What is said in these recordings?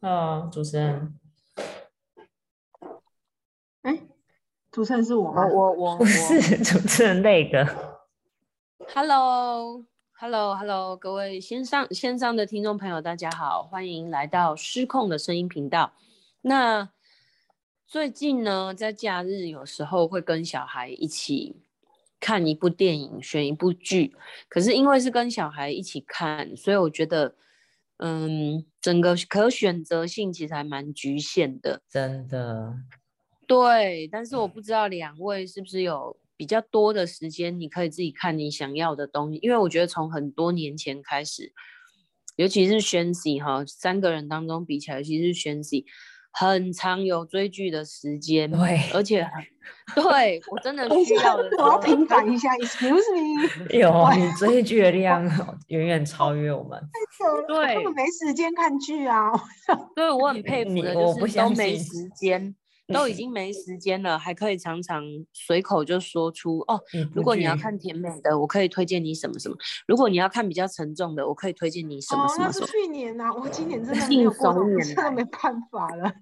哦，主持人，哎，主持人是我吗？我我不是主持人那个。Hello，Hello，Hello，各位线上线上的听众朋友，大家好，欢迎来到失控的声音频道。那最近呢，在假日有时候会跟小孩一起看一部电影，选一部剧。可是因为是跟小孩一起看，所以我觉得，嗯，整个可选择性其实还蛮局限的。真的，对，但是我不知道两位是不是有比较多的时间，你可以自己看你想要的东西。因为我觉得从很多年前开始，尤其是宣喜哈，三个人当中比起来，尤其是宣喜，很长有追剧的时间，对而且很 对我真的需要的我要，平反一下，excuse me，有你追剧的量远远超越我们。对根本没时间看剧啊。对我很佩服的，我不就是都没时间。都已经没时间了，还可以常常随口就说出哦，如果你要看甜美的，我可以推荐你什么什么；如果你要看比较沉重的，我可以推荐你什么哦，什么什么。那是去年呐、我今年真的没信有过冬，手拈来真的没办法了。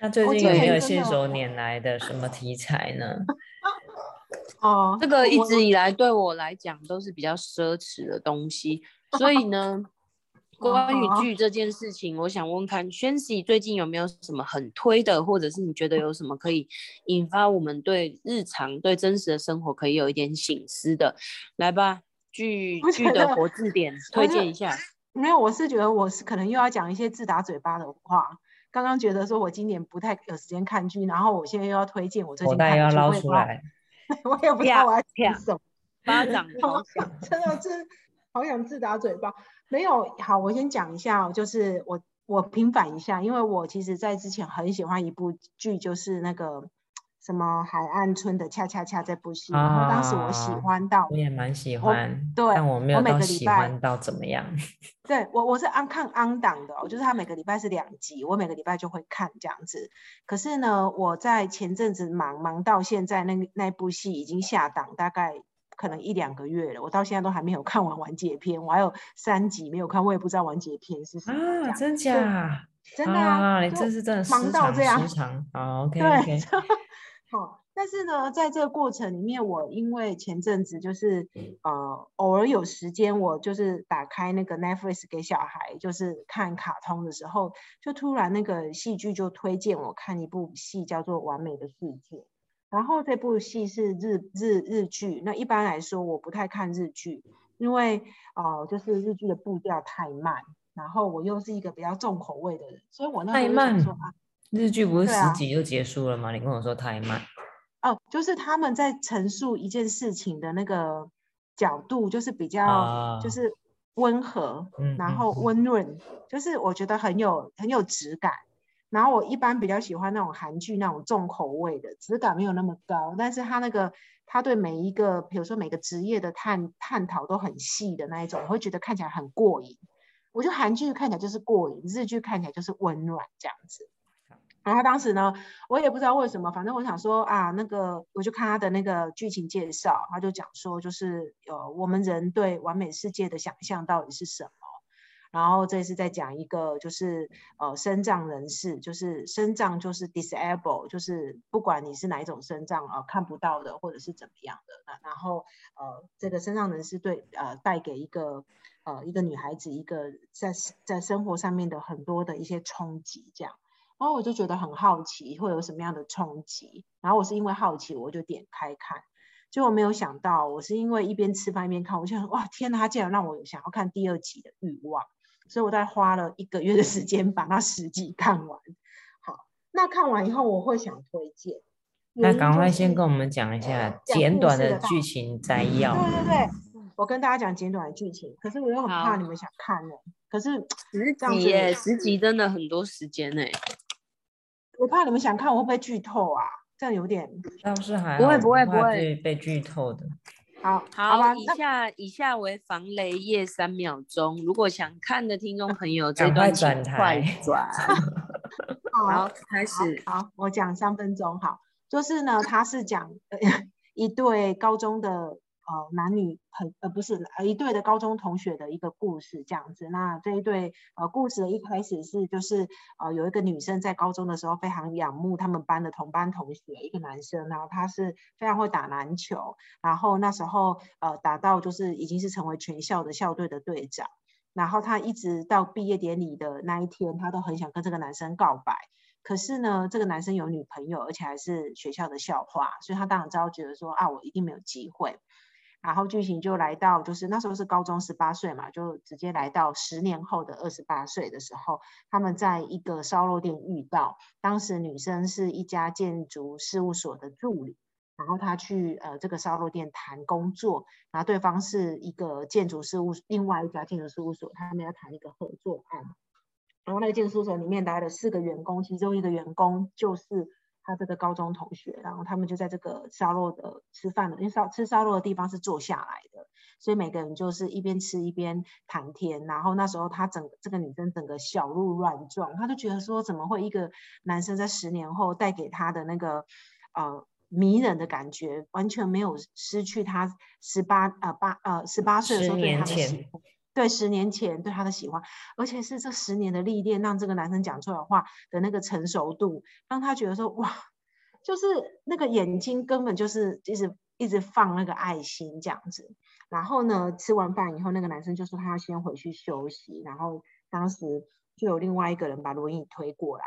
那最近有没有信手拈来的什么题材呢？哦，这个一直以来对我来讲都是比较奢侈的东西，所以呢，关于哦剧这件事情，我想问问看，轩喜最近有没有什么很推的，或者是你觉得有什么可以引发我们对日常、对真实的生活可以有一点醒思的？来吧，剧剧的活字典推荐一下。没有，我是觉得我是可能又要讲一些自打嘴巴的话。刚刚觉得说我今年不太有时间看剧，然后我现在又要推荐我最口近看的剧，袋要捞我也不知道，出来。我也不知道我要啪讲什么。巴掌好想，真的是好想自打嘴巴。没有，好，我先讲一下哦，就是我我平反一下，因为我其实在之前很喜欢一部剧，就是那个什么《海岸村的恰恰恰》这部戏，然后当时我喜啊欢到我，也蛮喜我欢，对但我没有到喜欢到怎么样。对我我是安看安档的哦，就是他每个礼拜是两集，我每个礼拜就会看这样子。可是呢，我在前阵子忙忙到现在，那那部戏已经下档，大概可能一两个月了，我到现在都还没有看完完结篇，我还有三集没有看，我也不知道完结篇是什么。真假？真的啊，你是真的忙到这样时长。好，OK 对 OK。好，但是呢，在这个过程里面，我因为前阵子就是呃，偶尔有时间，我就是打开那个 Netflix 给小孩就是看卡通的时候，就突然那个戏剧就推荐我看一部戏，叫做《完美的世界》。然后这部戏是日日日剧，那一般来说我不太看日剧，因为呃，就是日剧的步调太慢，然后我又是一个比较重口味的人，所以我那时太慢说啊。日剧不是十集就结束了吗？你跟我说太慢。哦，就是他们在陈述一件事情的那个角度，就是比较就啊是温和，嗯然后温润，就是我觉得很有很有质感。然后我一般比较喜欢那种韩剧那种重口味的，质感没有那么高，但是他那个他对每一个，比如说每个职业的探探讨都很细的那一种，我会觉得看起来很过瘾。我觉得韩剧看起来就是过瘾，日剧看起来就是温暖这样子。然后当时呢，我也不知道为什么，反正我想说啊，那个我就看他的那个剧情介绍，他就讲说，就是呃，我们人对完美世界的想象到底是什么？然后这次在讲一个就是呃身障人士，就是身障就是 disable，就是不管你是哪一种身障啊、呃，看不到的或者是怎么样的，那然后呃这个身障人士对呃带给一个呃一个女孩子一个在在生活上面的很多的一些冲击这样。然后我就觉得很好奇会有什么样的冲击，然后我是因为好奇我就点开看，结果没有想到我是因为一边吃饭一边看，我就想哇天哪，他竟然让我有想要看第二集的欲望，所以我大概花了一个月的时间把那十集看完。好，那看完以后我会想推荐，那赶快先跟我们讲一下简短的剧情摘要。对对对，我跟大家讲简短的剧情，可是我又很怕你们想看呢，可是十这样子集耶，十集真的很多时间呢。我怕你们想看，我会不会剧透啊？这样有点倒是还不会不会不会被被剧透的。好，好以下以下为防雷夜三秒钟，如果想看的听众朋友，这段请转快 转。好好，开始。好，我讲三分钟。好，就是呢，他是讲、呃、一对高中的呃男女朋呃不是呃一对的高中同学的一个故事这样子。那这一对呃故事的一开始是就是呃有一个女生在高中的时候非常仰慕他们班的同班同学一个男生，然后他是非常会打篮球，然后那时候呃打到就是已经是成为全校的校队的队长，然后他一直到毕业典礼的那一天，他都很想跟这个男生告白。可是呢，这个男生有女朋友，而且还是学校的校花，所以他当然知道，觉得说啊，我一定没有机会。然后剧情就来到，就是那时候是高中十八岁嘛，就直接来到十年后的二十八岁的时候，他们在一个烧肉店遇到。当时女生是一家建筑事务所的助理，然后他去呃这个烧肉店谈工作，然后对方是一个建筑事务另外一家建筑事务所，他们要谈一个合作案。然后那个建筑事务所里面来了四个员工，其中一个员工就是他这个高中同学，然后他们就在这个烧肉的吃饭的，因为烧吃烧肉的地方是坐下来的，所以每个人就是一边吃一边谈天。然后那时候他整这个女生整个小鹿乱撞，他就觉得说怎么会一个男生在十年后带给他的那个呃迷人的感觉，完全没有失去他十八呃八呃十八岁的时候对他的喜欢。对，十年前对他的喜欢，而且是这十年的历练，让这个男生讲出来话的那个成熟度，让他觉得说哇，就是那个眼睛根本就是一直一直放那个爱心这样子。然后呢，吃完饭以后，那个男生就说他要先回去休息。然后当时就有另外一个人把轮椅推过来，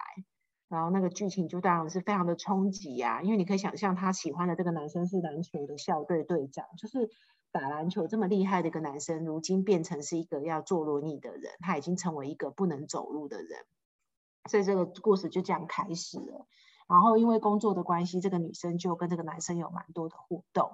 然后那个剧情就当然是非常的冲击呀，因为你可以想象他喜欢的这个男生是篮球的校队队长，就是。打篮球这么厉害的一个男生，如今变成是一个要坐轮椅的人，他已经成为一个不能走路的人，所以这个故事就这样开始了。然后因为工作的关系，这个女生就跟这个男生有蛮多的互动。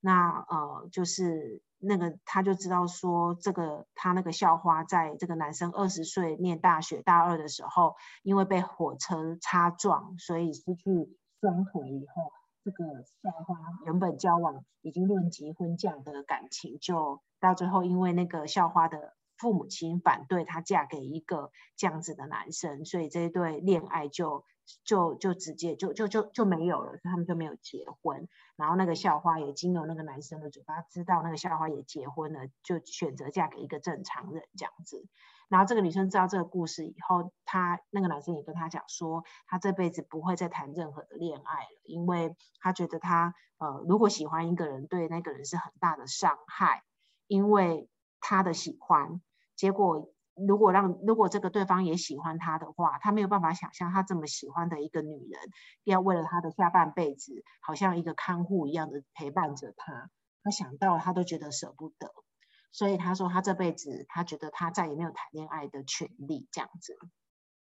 那呃，就是那个他就知道说，这个他那个校花，在这个男生二十岁念大学大二的时候，因为被火车擦撞，所以失去双腿以后。这个校花原本交往已经论及婚嫁的感情，就到最后因为那个校花的父母亲反对她嫁给一个这样子的男生，所以这一对恋爱就就就直接就就就就没有了，他们就没有结婚。然后那个校花也经由那个男生的嘴巴知道那个校花也结婚了，就选择嫁给一个正常人这样子。然后这个女生知道这个故事以后，她那个男生也跟她讲说，他这辈子不会再谈任何的恋爱了，因为他觉得他呃，如果喜欢一个人，对那个人是很大的伤害，因为他的喜欢，结果如果让如果这个对方也喜欢他的话，他没有办法想象他这么喜欢的一个女人，要为了他的下半辈子，好像一个看护一样的陪伴着他，他想到他都觉得舍不得。所以他说，他这辈子他觉得他再也没有谈恋爱的权利，这样子。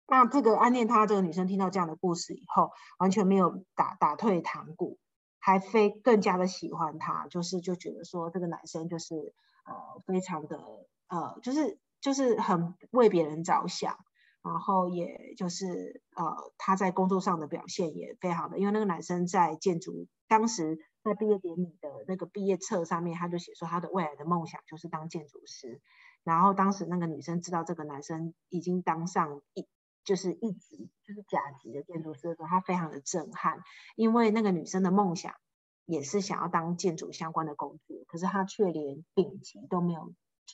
那这个暗恋他这个女生听到这样的故事以后，完全没有打打退堂鼓，还非更加的喜欢他，就是就觉得说这个男生就是呃非常的呃就是就是很为别人着想，然后也就是呃他在工作上的表现也非常的，因为那个男生在建筑当时。在毕业典礼的那个毕业册上面，他就写说他的未来的梦想就是当建筑师。然后当时那个女生知道这个男生已经当上一就是一级就是甲级的建筑师的时候，她非常的震撼，因为那个女生的梦想也是想要当建筑相关的工作，可是她却连丙级都没有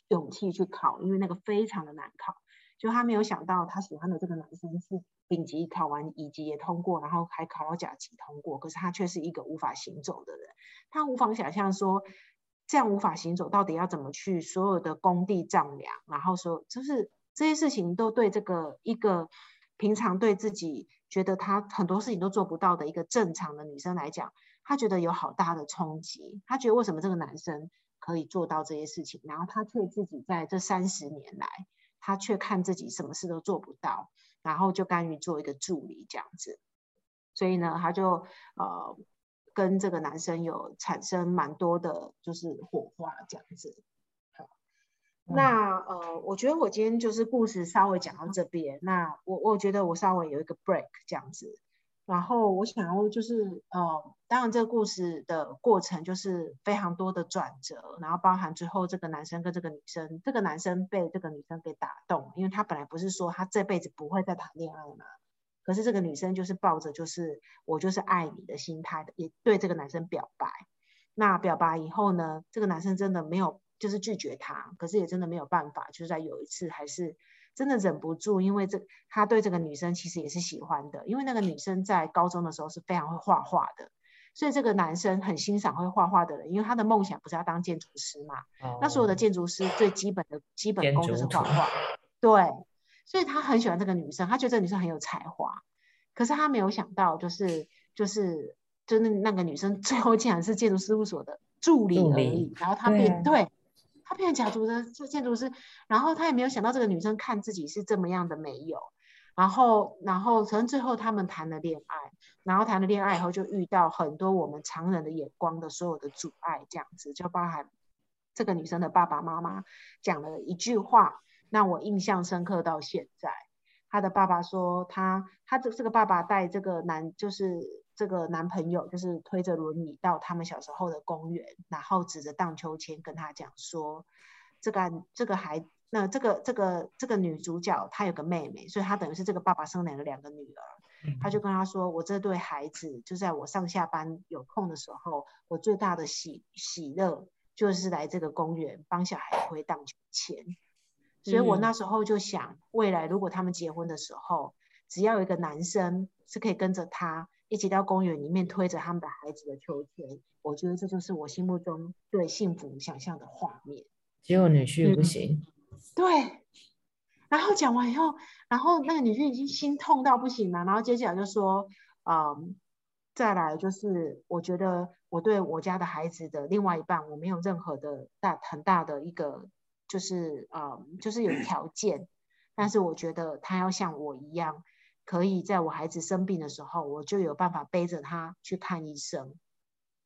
勇气去考，因为那个非常的难考。就她没有想到，她喜欢的这个男生是。丙级考完乙级也通过，然后还考到甲级通过，可是他却是一个无法行走的人。他无法想象说，这样无法行走到底要怎么去所有的工地丈量，然后说就是这些事情都对这个一个平常对自己觉得他很多事情都做不到的一个正常的女生来讲，她觉得有好大的冲击。她觉得为什么这个男生可以做到这些事情，然后他却自己在这三十年来，他却看自己什么事都做不到。然后就甘于做一个助理这样子，所以呢，他就呃跟这个男生有产生蛮多的，就是火花这样子。好，那呃，我觉得我今天就是故事稍微讲到这边，那我我觉得我稍微有一个 break 这样子。然后我想要就是，呃，当然这个故事的过程就是非常多的转折，然后包含最后这个男生跟这个女生，这个男生被这个女生给打动，因为他本来不是说他这辈子不会再谈恋爱嘛，可是这个女生就是抱着就是我就是爱你的心态的，也对这个男生表白，那表白以后呢，这个男生真的没有就是拒绝她，可是也真的没有办法，就是在有一次还是真的忍不住，因为这他对这个女生其实也是喜欢的，因为那个女生在高中的时候是非常会画画的，所以这个男生很欣赏会画画的人，因为他的梦想不是要当建筑师嘛，那所有的哦。建筑师最基本的基本功就是画画，对，所以他很喜欢这个女生，他觉得这个女生很有才华，可是他没有想到，就是就是就是那个女生最后竟然是建筑事务所的助理而已，然后他变对他变成假如的这建筑师，然后他也没有想到这个女生看自己是这么样的没有，然后然后可能最后他们谈了恋爱，然后谈了恋爱以后就遇到很多我们常人的眼光的所有的阻碍，这样子就包含这个女生的爸爸妈妈讲了一句话，让我印象深刻到现在。他的爸爸说他他这这个爸爸带这个男就是这个男朋友就是推着轮椅到他们小时候的公园，然后指着荡秋千跟他讲说，这个这个孩那这个这个这个女主角她有个妹妹，所以她等于是这个爸爸生了两个女儿。他就跟她说：“我这对孩子，就在我上下班有空的时候，我最大的喜喜乐就是来这个公园帮小孩推荡秋千。所以我嗯那时候就想，未来如果他们结婚的时候，只要有一个男生是可以跟着他一起到公园里面推着他们的孩子的秋千，我觉得这就是我心目中对幸福想象的画面。结果女婿不嗯行，对，然后讲完以后，然后那个女婿已经心痛到不行了，然后接下来就说，嗯，再来就是我觉得我对我家的孩子的另外一半，我没有任何的大很大的一个就是嗯，就是有条件，但是我觉得他要像我一样，可以在我孩子生病的时候，我就有办法背着他去看医生，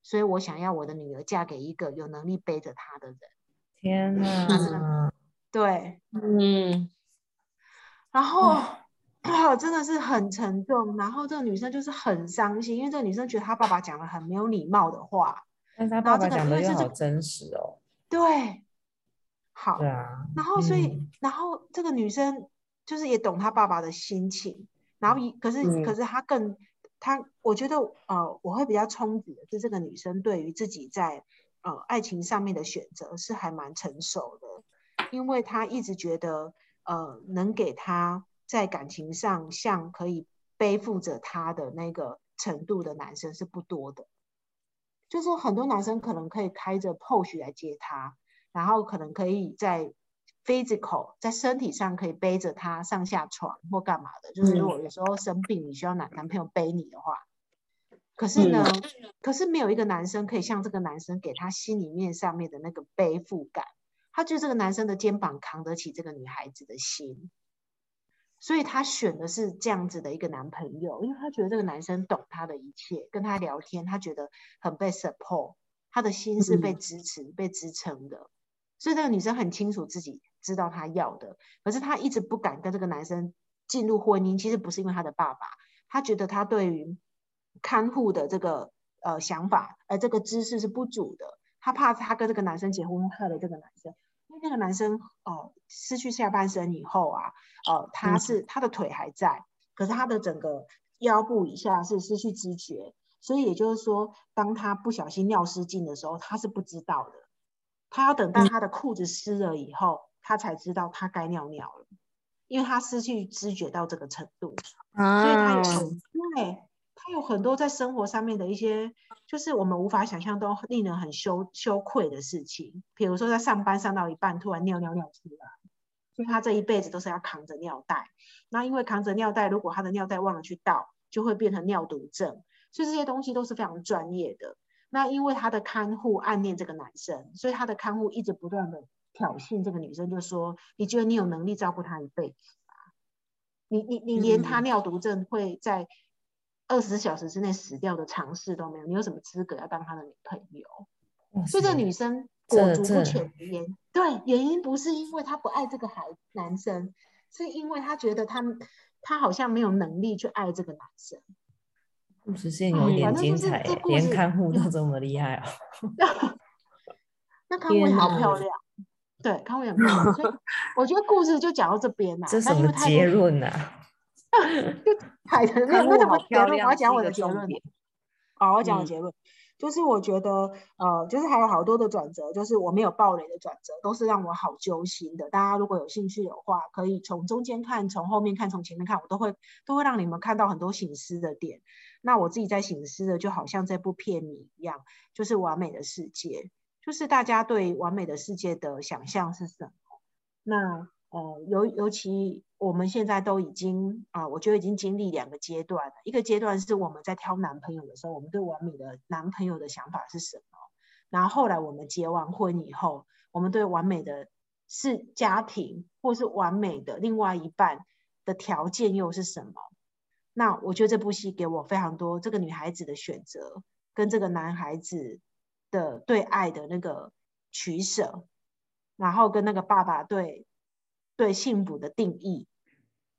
所以我想要我的女儿嫁给一个有能力背着她的人。天真哪！对，嗯然后啊，真的是很沉重。然后这个女生就是很伤心，因为这个女生觉得她爸爸讲了很没有礼貌的话。然后这个爸爸讲的又好真实哦。对，好对，啊，然后所以，嗯然后这个女生就是也懂她爸爸的心情，然后一可是可嗯是她更她，我觉得呃，我会比较憧憬的是这个女生对于自己在呃爱情上面的选择是还蛮成熟的，因为她一直觉得呃能给她在感情上像可以背负着她的那个程度的男生是不多的，就是说很多男生可能可以开着 Porsche 来接她。然后可能可以在 physical 在身体上可以背着他上下床或干嘛的，就是如果有时候生病你需要男男朋友背你的话，可是呢，可是没有一个男生可以像这个男生给他心里面上面的那个背负感，他觉得这个男生的肩膀扛得起这个女孩子的心，所以他选的是这样子的一个男朋友，因为他觉得这个男生懂他的一切，跟他聊天他觉得很被 support，他的心是被支持、被支撑的。所以这个女生很清楚自己知道他要的，可是他一直不敢跟这个男生进入婚姻。其实不是因为他的爸爸，他觉得他对于看护的这个呃想法，呃这个知识是不足的。他怕他跟这个男生结婚害了这个男生，因为那个男生哦、呃、失去下半身以后啊，呃他是他的腿还在，可是他的整个腰部以下是失去知觉，所以也就是说，当他不小心尿失禁的时候，他是不知道的。他要等到他的裤子湿了以后，他才知道他该尿尿了，因为他失去知觉到这个程度，所以他有对他有很多在生活上面的一些，就是我们无法想象都令人很羞羞愧的事情，比如说在上班上到一半突然尿尿尿出来，所以他这一辈子都是要扛着尿袋，那因为扛着尿袋，如果他的尿袋忘了去倒，就会变成尿毒症，所以这些东西都是非常专业的。那因为他的看护暗恋这个男生，所以他的看护一直不断的挑衅这个女生，就说：“你觉得你有能力照顾她一辈子吗？你你你连他嗯尿毒症会在二十小时之内死掉的尝试都没有，你有什么资格要当她的女朋友？”哇所以这塞女生这裹足不这前的原对原因不是因为她不爱这个孩男生，是因为她觉得他她好像没有能力去爱这个男生。故事线嗯有一点精彩连看护都嗯这么厉害哦。那康威天哪好漂亮，对，康威很漂亮，所以 我觉得故事就讲到这边啦。这什么结论啊？海豚没有，看护好那怎么结论？我要讲我的结论。哦，我要讲的结论。就是我觉得，呃，就是还有好多的转折，就是我没有暴雷的转折，都是让我好揪心的。大家如果有兴趣的话，可以从中间看，从后面看，从前面看，我都会都会让你们看到很多醒思的点。那我自己在醒思的，就好像这部片名一样，就是完美的世界，就是大家对完美的世界的想象是什么？那呃，尤尤其。我们现在都已经啊，我觉得已经经历两个阶段了。一个阶段是我们在挑男朋友的时候，我们对完美的男朋友的想法是什么？然后后来我们结完婚以后，我们对完美的是家庭或是完美的另外一半的条件又是什么？那我觉得这部戏给我非常多这个女孩子的选择，跟这个男孩子的对爱的那个取舍，然后跟那个爸爸对。对幸福的定义，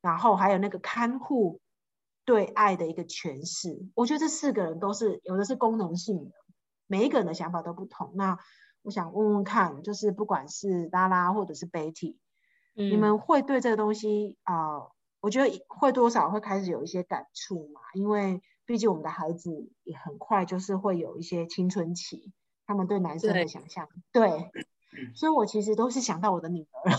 然后还有那个看护对爱的一个诠释，我觉得这四个人都是有的是功能性的，每一个人的想法都不同。那我想问问看，就是不管是拉拉或者是 Betty，你们会对这个东西啊，我觉得会多少会开始有一些感触嘛？因为毕竟我们的孩子也很快就是会有一些青春期，他们对男生的想象，对。所以，我其实都是想到我的女儿，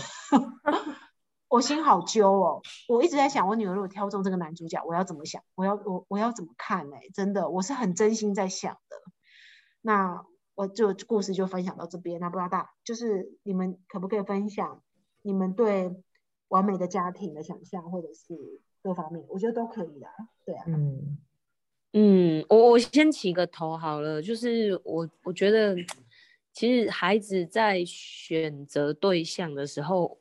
我心好揪哦。我一直在想，我女儿如果挑中这个男主角，我要怎么想？我要我我要怎么看呢？真的，我是很真心在想的。那我就故事就分享到这边。那不知道大就是你们可不可以分享你们对完美的家庭的想象，或者是各方面？我觉得都可以的。对啊，嗯嗯，我我先起个头好了，就是我我觉得。其实孩子在选择对象的时候，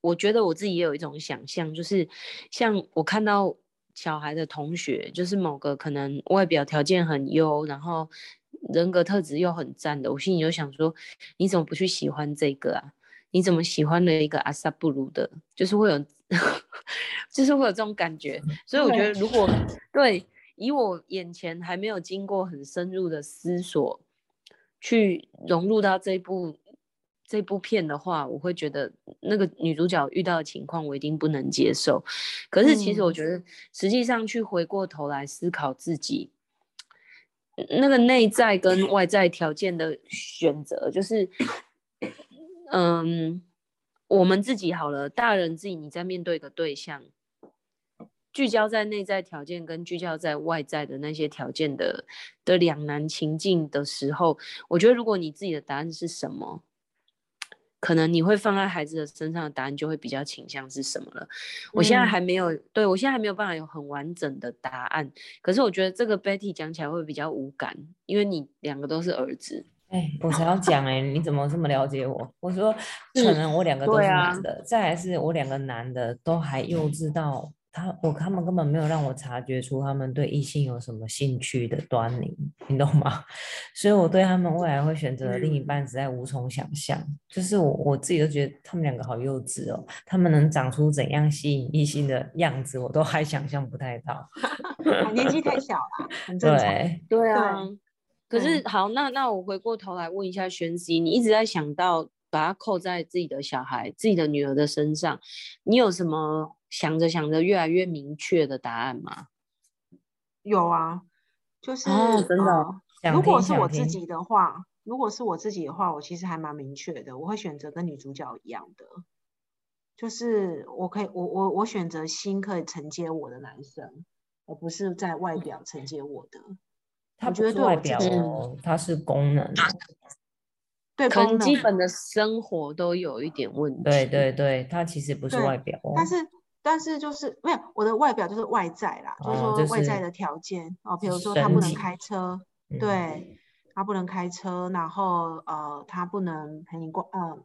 我觉得我自己也有一种想象，就是像我看到小孩的同学，就是某个可能外表条件很优，然后人格特质又很赞的，我心里就想说，你怎么不去喜欢这个啊？你怎么喜欢了一个阿萨布鲁的？就是会有，就是会有这种感觉。所以我觉得，如果对以我眼前还没有经过很深入的思索。去融入到这部这部片的话，我会觉得那个女主角遇到的情况我一定不能接受。可是其实我觉得，实际上去回过头来思考自己那个内在跟外在条件的选择，就是嗯，我们自己好了，大人自己你在面对一个对象。聚焦在内在条件跟聚焦在外在的那些条件的的两难情境的时候，我觉得如果你自己的答案是什么，可能你会放在孩子的身上的答案就会比较倾向是什么了。我现在还没有，对我现在还没有办法有很完整的答案。可是我觉得这个 Betty 讲起来会比较无感，因为你两个都是儿子。哎，我才要讲哎，你怎么这么了解我？我说可能我两个都是男的，再来是我两个男的都还幼稚到。他我他们根本没有让我察觉出他们对异性有什么兴趣的端倪，你懂吗？所以我对他们未来会选择的另一半实在无从想象。就是我我自己都觉得他们两个好幼稚哦，他们能长出怎样吸引异性的样子，我都还想象不太到。年纪太小了，很 正常。对对啊。可是好，那那我回过头来问一下玄熙，你一直在想到把它扣在自己的小孩、自己的女儿的身上，你有什么？想着想着，越来越明确的答案吗？有啊，就是真的。如果是我自己的话，如果是我自己的话，我其实还蛮明确的，我会选择跟女主角一样的，就是我可以，我我我选择心可以承接我的男生，而不是在外表承接我的。他不是外表哦，他是功能。对，可能基本的生活都有一点问题。对对对，他其实不是外表，但是。但是就是没有我的外表就是外在啦，就是说外在的条件哦，比如说他不能开车，对，他不能开车，然后呃，他不能陪你逛，嗯，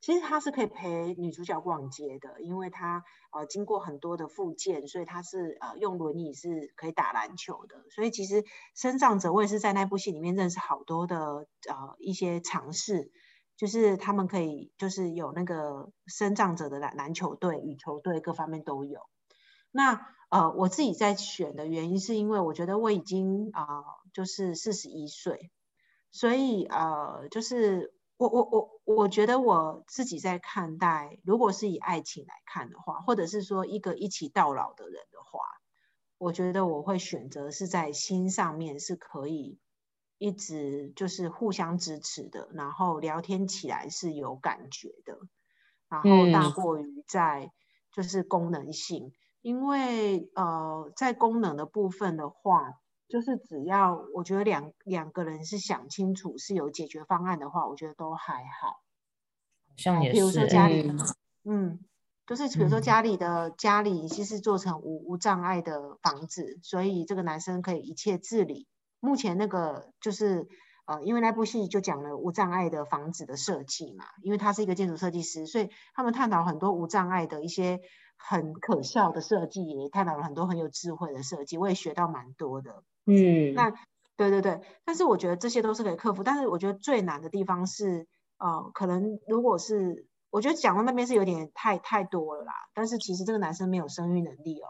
其实他是可以陪女主角逛街的，因为他呃经过很多的复健，所以他是呃用轮椅是可以打篮球的，所以其实生长者我也是在那部戏里面认识好多的呃一些尝试。就是他们可以，就是有那个生长者的篮篮球队、羽球队，各方面都有。那呃，我自己在选的原因，是因为我觉得我已经啊，就是四十一岁，所以呃，就是我我我我觉得我自己在看待，如果是以爱情来看的话，或者是说一个一起到老的人的话，我觉得我会选择是在心上面是可以一直就是互相支持的，然后聊天起来是有感觉的，然后大过于在就是功能性，因为呃在功能的部分的话，就是只要我觉得两两个人是想清楚是有解决方案的话，我觉得都还好。像也是，比如说家里，嗯，就是比如说家里的家里其实做成无无障碍的房子，所以这个男生可以一切自理。目前那个就是呃，因为那部戏就讲了无障碍的房子的设计嘛，因为他是一个建筑设计师，所以他们探讨很多无障碍的一些很可笑的设计，也探讨了很多很有智慧的设计，我也学到蛮多的。嗯，那对对对，但是我觉得这些都是可以克服，但是我觉得最难的地方是。呃，可能如果是，我觉得讲到那边是有点太太多了啦。但是其实这个男生没有生育能力哦，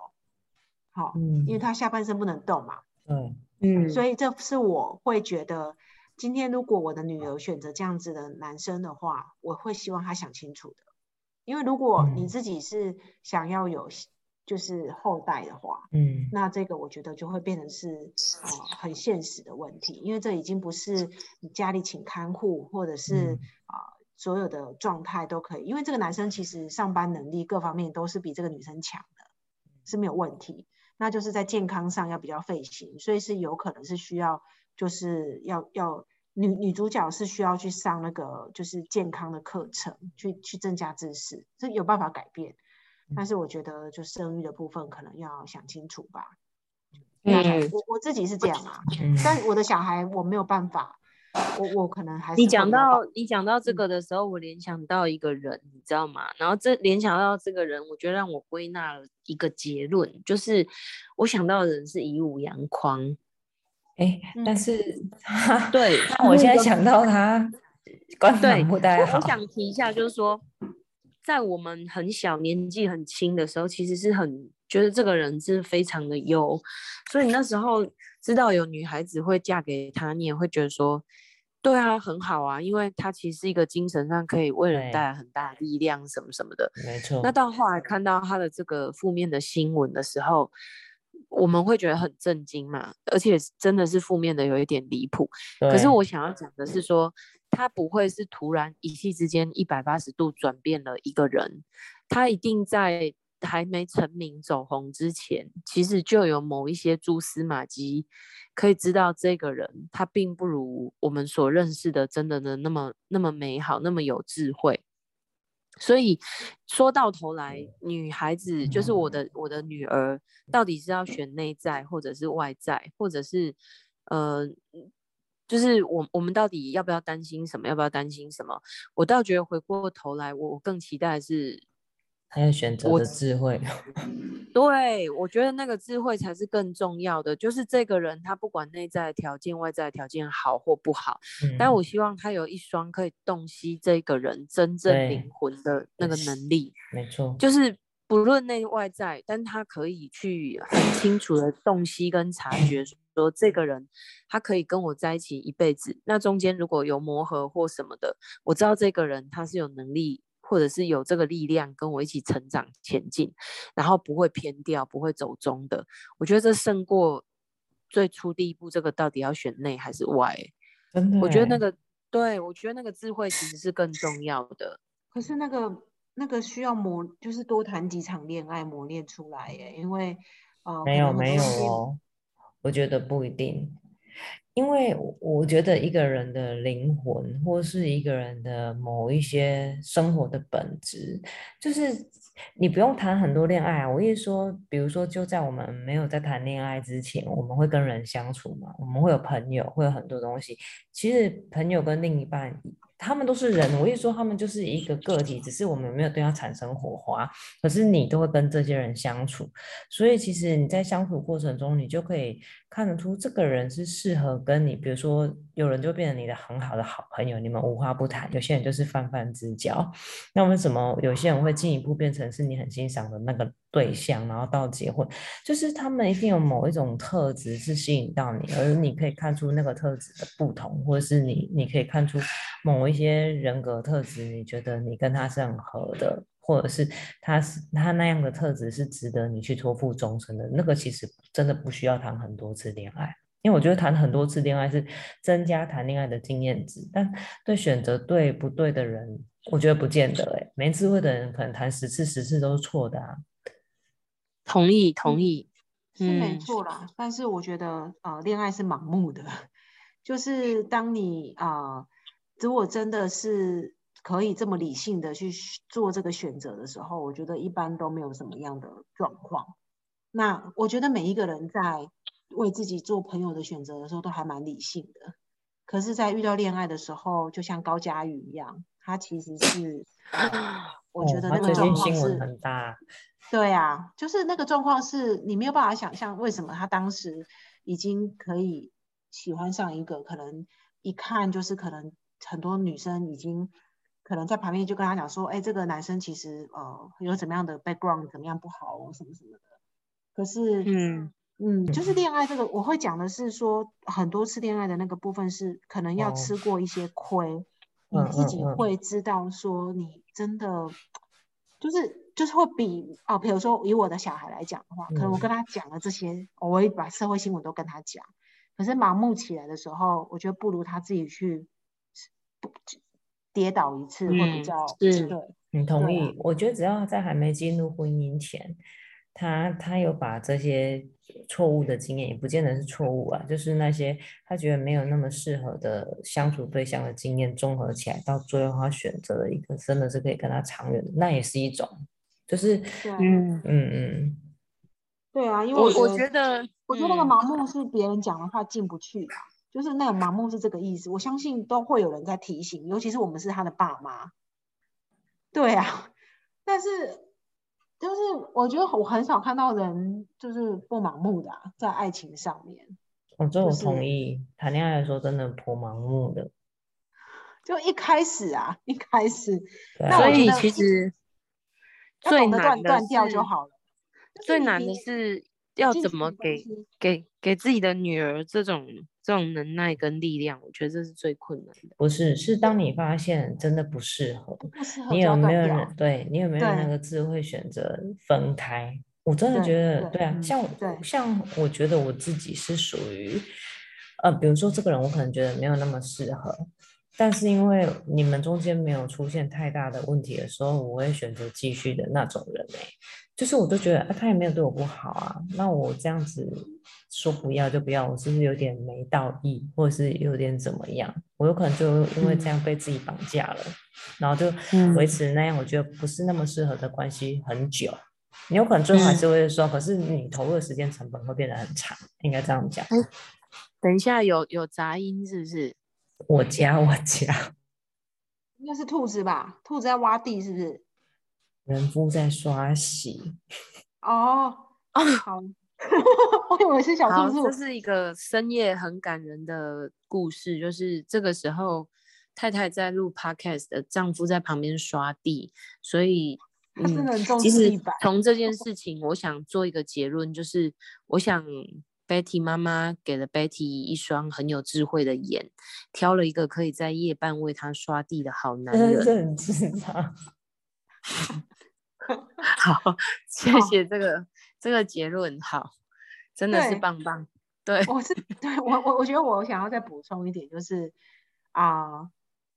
好，因为他下半身不能动嘛。嗯嗯。所以这是我会觉得，今天如果我的女儿选择这样子的男生的话，我会希望她想清楚的。因为如果你自己是想要有就是后代的话，嗯，那这个我觉得就会变成是呃很现实的问题，因为这已经不是你家里请看护或者是。啊，所有的状态都可以，因为这个男生其实上班能力各方面都是比这个女生强的，是没有问题。那就是在健康上要比较费心，所以是有可能是需要，就是要要女女主角是需要去上那个就是健康的课程，去去增加知识，这有办法改变。但是我觉得就生育的部分可能要想清楚吧。嗯，我我自己是这样啊，但我的小孩我没有办法。我我可能还是你讲到你讲到这个的时候，我联想到一个人，你知道吗？然后这联想到这个人，我觉得让我归纳了一个结论，就是我想到的人是以武扬匡。哎，但是 对，我现在 想到他观感不太好。我想提一下，就是说，在我们很小年纪很轻的时候，其实是很觉得这个人是非常的优，所以那时候知道有女孩子会嫁给他，你也会觉得说。对啊，很好啊，因为他其实是一个精神上可以为人带来很大力量什么什么的。没错。那到后来看到他的这个负面的新闻的时候，我们会觉得很震惊嘛，而且真的是负面的有一点离谱。可是我想要讲的是说，他不会是突然一气之间一百八十度转变了一个人，他一定在。还没成名走红之前，其实就有某一些蛛丝马迹，可以知道这个人他并不如我们所认识的真的的那么那么美好，那么有智慧。所以说到头来，女孩子就是我的我的女儿，到底是要选内在，或者是外在，或者是呃，就是我我们到底要不要担心什么？要不要担心什么？我倒觉得回过头来，我更期待是。还有选择的智慧，对我觉得那个智慧才是更重要的。就是这个人，他不管内在条件、外在条件好或不好，但我希望他有一双可以洞悉这个人真正灵魂的那个能力。没错，就是不论内外在，但他可以去很清楚的洞悉跟察觉，说这个人他可以跟我在一起一辈子。那中间如果有磨合或什么的，我知道这个人他是有能力。或者是有这个力量跟我一起成长前进，然后不会偏掉，不会走中的，我觉得这胜过最初第一步。这个到底要选内还是外？真的，我觉得那个对我觉得那个智慧其实是更重要的。可是那个那个需要磨，就是多谈几场恋爱磨练出来耶。因为呃，没有没有哦，我觉得不一定。因为我觉得一个人的灵魂，或是一个人的某一些生活的本质，就是你不用谈很多恋爱啊。我一说，比如说，就在我们没有在谈恋爱之前，我们会跟人相处嘛，我们会有朋友，会有很多东西。其实朋友跟另一半。他们都是人，我一说他们就是一个个体，只是我们没有对他产生火花。可是你都会跟这些人相处，所以其实你在相处过程中，你就可以看得出这个人是适合跟你。比如说，有人就变成你的很好的好朋友，你们无话不谈；有些人就是泛泛之交。那为什么有些人会进一步变成是你很欣赏的那个对象，然后到结婚，就是他们一定有某一种特质是吸引到你，而你可以看出那个特质的不同，或者是你你可以看出某。一些人格特质，你觉得你跟他是很合的，或者是他是他那样的特质是值得你去托付终身的，那个其实真的不需要谈很多次恋爱，因为我觉得谈很多次恋爱是增加谈恋爱的经验值，但对选择对不对的人，我觉得不见得。哎，没智慧的人可能谈十次十次都是错的啊。同意，同意，是没错啦。但是我觉得，呃，恋爱是盲目的，就是当你啊，如果真的是可以这么理性的去做这个选择的时候，我觉得一般都没有什么样的状况。那我觉得每一个人在。为自己做朋友的选择的时候，都还蛮理性的。可是，在遇到恋爱的时候，就像高佳宇一样，他其实是，我觉得那个状况是很大。对啊，就是那个状况是你没有办法想象，为什么他当时已经可以喜欢上一个，可能一看就是可能很多女生已经可能在旁边就跟他讲说，哎，这个男生其实呃有怎么样的 background，怎么样不好什么什么的。可是，嗯。嗯，就是恋爱这个，我会讲的是说，很多次恋爱的那个部分是可能要吃过一些亏，你自己会知道说，你真的就是就是会比哦，比如说以我的小孩来讲的话，可能我跟他讲了这些，我会把社会新闻都跟他讲，可是盲目起来的时候，我觉得不如他自己去跌倒一次会比较对。你同意？我觉得只要在还没进入婚姻前。他他有把这些错误的经验，也不见得是错误啊，就是那些他觉得没有那么适合的相处对象的经验综合起来，到最后他选择了一个真的是可以跟他长远的，那也是一种，就是嗯嗯嗯，对啊，因为我我觉得我觉得那个盲目是别人讲的话进不去的，就是那个盲目是这个意思。我相信都会有人在提醒，尤其是我们是他的爸妈，对啊，但是。就是我觉得我很少看到人就是不盲目的在爱情上面。我这我同意，谈恋爱的时候真的颇盲目的。就一开始啊，一开始，所以其实最难的断掉就好了。最难的是要怎么给给给自己的女儿这种。这种能耐跟力量，我觉得这是最困难的。不是，是当你发现真的不适合，你有没有人对你有没有那个智慧选择分开？我真的觉得，对啊，像像我觉得我自己是属于，呃，比如说这个人，我可能觉得没有那么适合，但是因为你们中间没有出现太大的问题的时候，我会选择继续的那种人哎。就是我都觉得，他也没有对我不好啊，那我这样子说不要就不要，我是不是有点没道义，或者是有点怎么样？我有可能就因为这样被自己绑架了，然后就维持那样，我觉得不是那么适合的关系很久。你有可能最后还是会说，可是你投入的时间成本会变得很长，应该这样讲。等一下，有有杂音是不是？我家我家，应该是兔子吧？兔子在挖地是不是？人夫在刷洗哦哦，好，我以为是小兔子。这是一个深夜很感人的故事，就是这个时候太太在录 podcast 的丈夫在旁边刷地，所以嗯，其实从这件 事情，我想做一个结论，就是我想 Betty 妈妈给了 Betty 一双很有智慧的眼，挑了一个可以在夜半为她刷地的好男人，很智障。好，谢谢这个这个结论，好，真的是棒棒。对，我是对我我我觉得我想要再补充一点，就是啊，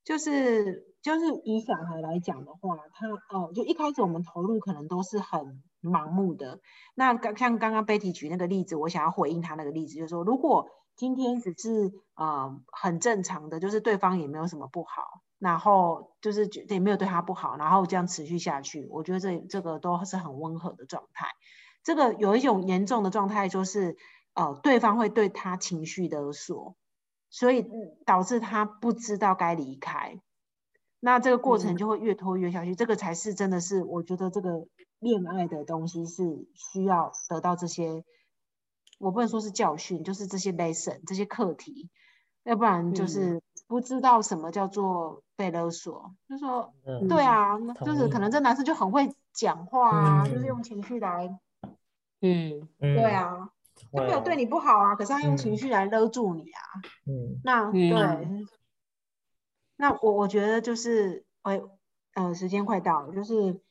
就是就是以小孩来讲的话，他哦，就一开始我们投入可能都是很盲目的。那刚像刚刚 Betty 举那个例子，我想要回应他那个例子，就是说，如果今天只是呃很正常的，就是对方也没有什么不好。然后就是也没有对他不好，然后这样持续下去，我觉得这这个都是很温和的状态。这个有一种严重的状态，就是呃对方会对他情绪勒索，所以导致他不知道该离开。那这个过程就会越拖越下去。这个才是真的是，我觉得这个恋爱的东西是需要得到这些，我不能说是教训，就是这些 lesson 这些课题，要不然就是。不知道什么叫做被勒索，就说对啊，就是可能这男生就很会讲话啊，就是用情绪来，嗯，对啊，他没有对你不好啊，可是他用情绪来勒住你啊，嗯，那对，那我我觉得就是，哎，呃，时间快到了，就是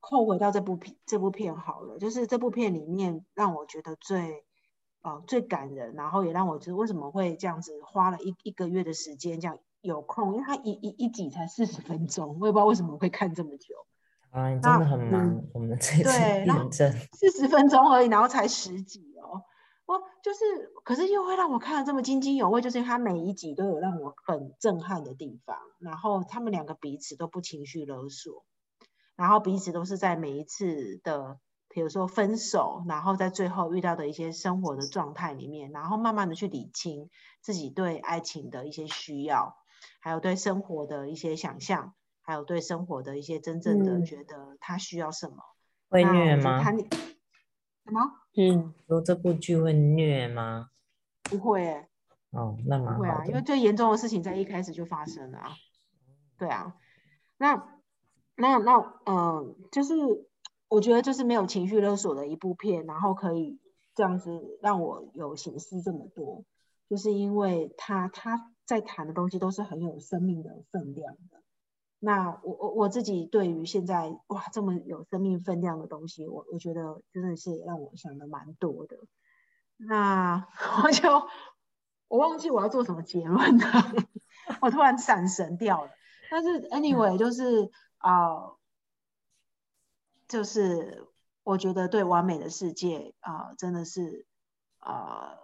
后回到这部片这部片好了，就是这部片里面让我觉得最。呃最感人，然后也让我知为什么会这样子花了一一个月的时间这样有空，因为它一一一集才四十分钟，我也不知道为什么会看这么久。啊，你真的很忙，我们这次验证四十分钟而已，然后才十集哦。我就是，可是又会让我看的这么津津有味，就是他每一集都有让我很震撼的地方。然后他们两个彼此都不情绪勒索，然后彼此都是在每一次的，比如说分手，然后在最后遇到的一些生活的状态里面，然后慢慢的去理清自己对爱情的一些需要，还有对生活的一些想象。还有对生活的一些真正的觉得他需要什么？会虐吗？什么？嗯，说这部剧会虐吗？不会诶。哦，那蛮不会啊，因为最严重的事情在一开始就发生了啊。对啊，那那那嗯，就是我觉得就是没有情绪勒索的一部片，然后可以这样子让我有心思这么多，就是因为他他在谈的东西都是很有生命的分量的。那我我我自己对于现在哇这么有生命分量的东西，我我觉得真的是让我想的蛮多的。那 我就我忘记我要做什么结论了，我突然闪神掉了。但是 anyway 就是啊，就是我觉得对完美的世界啊，真的是啊。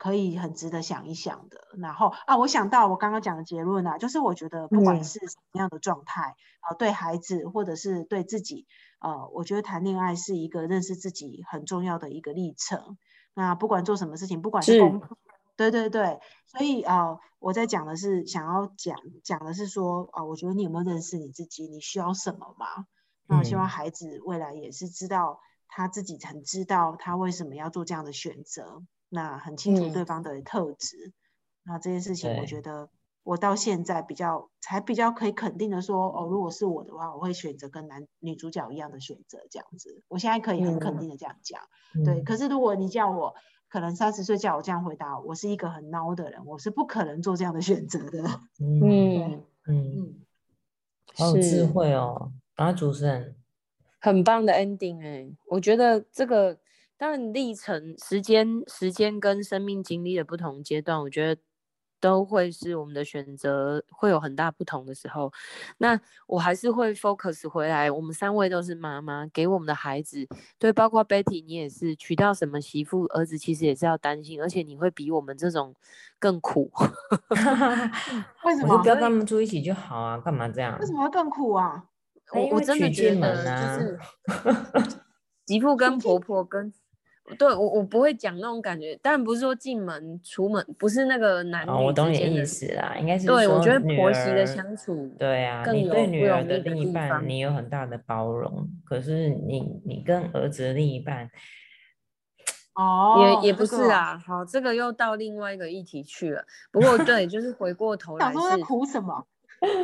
可以很值得想一想的。然后啊，我想到我刚刚讲的结论啊，就是我觉得不管是什么样的状态啊，对孩子或者是对自己，呃，我觉得谈恋爱是一个认识自己很重要的一个历程。那不管做什么事情，不管是工，对对对，所以啊，我在讲的是想要讲讲的是说啊，我觉得你有没有认识你自己？你需要什么吗？那我希望孩子未来也是知道他自己很知道他为什么要做这样的选择。那很清楚对方的特质，那这件事情我觉得我到现在比较才比较可以肯定的说，哦，如果是我的话，我会选择跟男女主角一样的选择这样子。我现在可以很肯定的这样讲，对。可是如果你叫我，可能三十岁叫我这样回答，我是一个很孬的人，我是不可能做这样的选择的。嗯。嗯，好有智慧哦，啊，主持人，很棒的 ending 哎，我觉得这个。当然，历程、时间、时间跟生命经历的不同阶段，我觉得都会是我们的选择会有很大不同的时候。那我还是会 focus 回来，我们三位都是妈妈，给我们的孩子，对，包括 Betty，你也是娶到什么媳妇，儿子其实也是要担心，而且你会比我们这种更苦。为什么？就不要跟他们住一起就好啊，干嘛这样？为什么会更苦啊？我我真的觉得就是媳妇跟婆婆跟。对我我不会讲那种感觉，但不是说进门出门不是那个男女我懂你的意思啦，应该是对我觉得婆媳的相处，对啊，你对女儿的另一半你有很大的包容，可是你你跟儿子的另一半，哦，也也不是啊，好，这个又到另外一个议题去了。不过对，就是回过头 来是苦什么？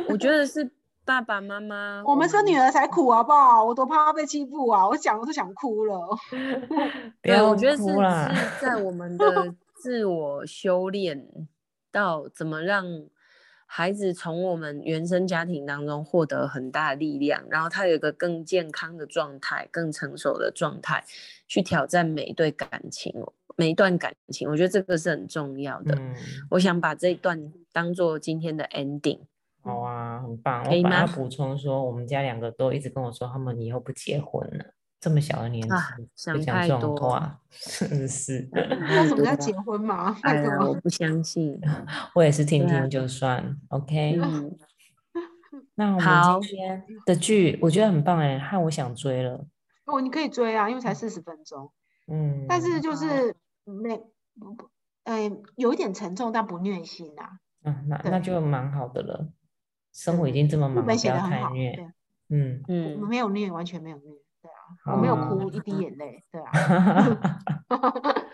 我觉得是。爸爸妈妈，我们生女儿才苦好不好？我多怕她被欺负啊！我想我都想哭了。对，我觉得是是 在我们的自我修炼到怎么让孩子从我们原生家庭当中获得很大的力量，然后他有一个更健康的状态、更成熟的状态，去挑战每一对感情、每一段感情。我觉得这个是很重要的。我想把这一段当做今天的 ending。好啊，很棒！我把它补充说，我们家两个都一直跟我说，他们以后不结婚了。这么小的年纪就讲这种话，真是。那什么叫结婚嘛？哎呀，我不相信。我也是听听就算，OK。那我们今天的剧我觉得很棒哎，害我想追了。哦，你可以追啊，因为才四十分钟。嗯。但是就是那不不，哎，有一点沉重，但不虐心啊。嗯，那那就蛮好的了。生活已经这么忙，不要太虐。嗯嗯，没有虐，完全没有虐。对啊，我没有哭一滴眼泪。对啊。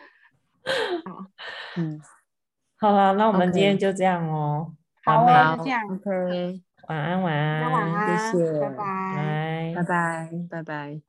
好，嗯，好了，那我们今天就这样哦。好啊，这样。OK，晚安，晚安，晚安，谢谢，拜拜，拜拜，拜拜。